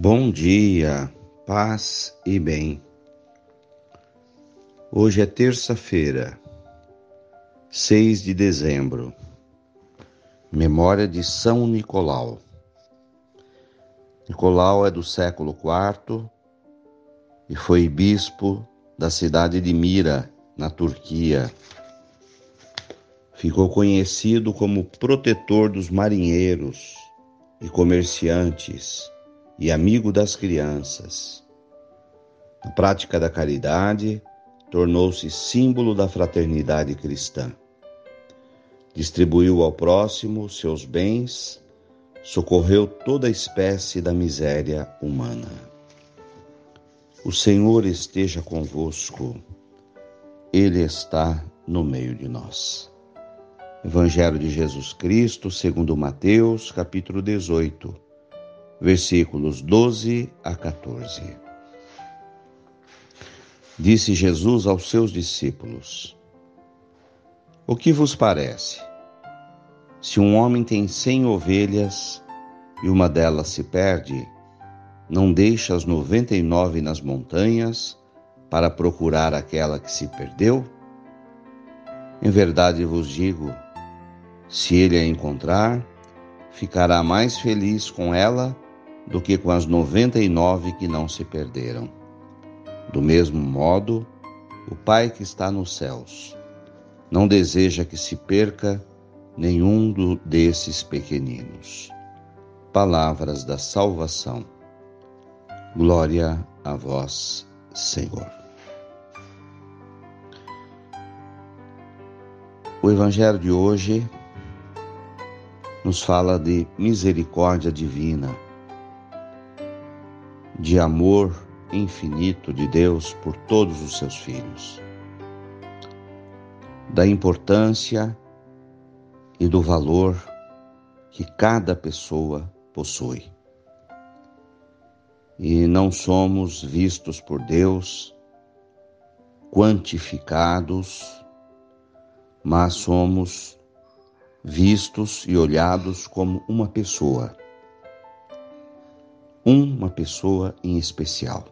Bom dia, paz e bem. Hoje é terça-feira, 6 de dezembro, memória de São Nicolau. Nicolau é do século IV e foi bispo da cidade de Mira, na Turquia. Ficou conhecido como protetor dos marinheiros e comerciantes e amigo das crianças. Na prática da caridade, tornou-se símbolo da fraternidade cristã. Distribuiu ao próximo seus bens, socorreu toda espécie da miséria humana. O Senhor esteja convosco, Ele está no meio de nós. Evangelho de Jesus Cristo, segundo Mateus, capítulo 18 versículos 12 a 14. Disse Jesus aos seus discípulos: O que vos parece? Se um homem tem cem ovelhas e uma delas se perde, não deixa as noventa e nove nas montanhas para procurar aquela que se perdeu? Em verdade vos digo: se ele a encontrar, ficará mais feliz com ela do que com as noventa e nove que não se perderam. Do mesmo modo, o Pai que está nos céus não deseja que se perca nenhum desses pequeninos. Palavras da salvação. Glória a vós, Senhor. O Evangelho de hoje nos fala de misericórdia divina de amor infinito de Deus por todos os seus filhos, da importância e do valor que cada pessoa possui. E não somos vistos por Deus quantificados, mas somos vistos e olhados como uma pessoa uma pessoa em especial.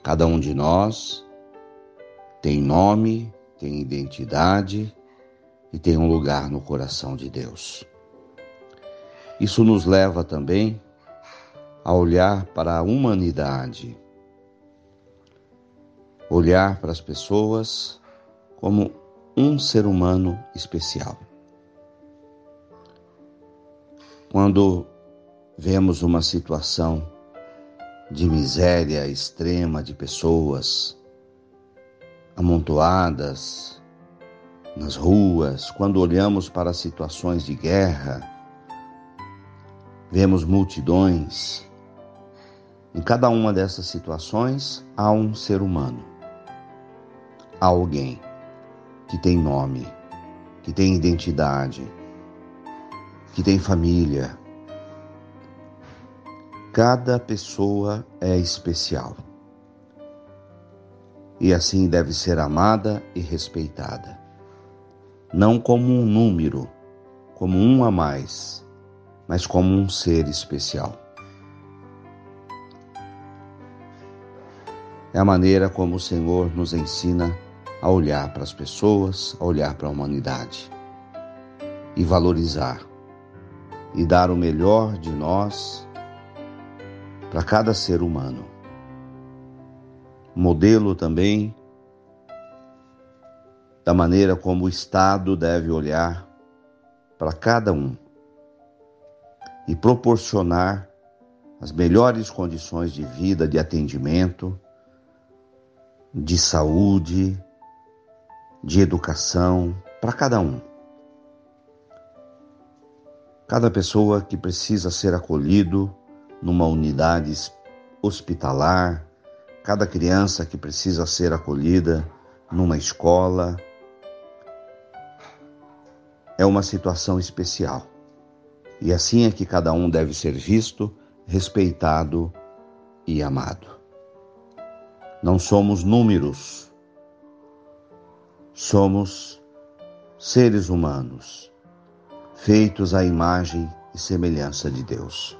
Cada um de nós tem nome, tem identidade e tem um lugar no coração de Deus. Isso nos leva também a olhar para a humanidade, olhar para as pessoas como um ser humano especial. Quando vemos uma situação de miséria extrema de pessoas amontoadas nas ruas, quando olhamos para situações de guerra, vemos multidões. Em cada uma dessas situações há um ser humano, há alguém que tem nome, que tem identidade, que tem família, Cada pessoa é especial. E assim deve ser amada e respeitada. Não como um número, como um a mais, mas como um ser especial. É a maneira como o Senhor nos ensina a olhar para as pessoas, a olhar para a humanidade e valorizar e dar o melhor de nós para cada ser humano. Modelo também da maneira como o Estado deve olhar para cada um e proporcionar as melhores condições de vida, de atendimento, de saúde, de educação para cada um. Cada pessoa que precisa ser acolhido numa unidade hospitalar, cada criança que precisa ser acolhida numa escola. É uma situação especial. E assim é que cada um deve ser visto, respeitado e amado. Não somos números, somos seres humanos, feitos à imagem e semelhança de Deus.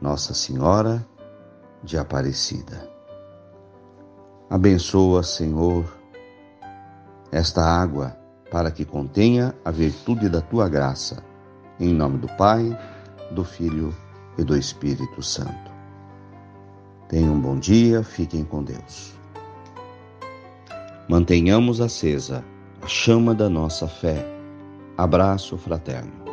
nossa Senhora de Aparecida. Abençoa, Senhor, esta água para que contenha a virtude da tua graça. Em nome do Pai, do Filho e do Espírito Santo. Tenham um bom dia, fiquem com Deus. Mantenhamos acesa a chama da nossa fé. Abraço fraterno.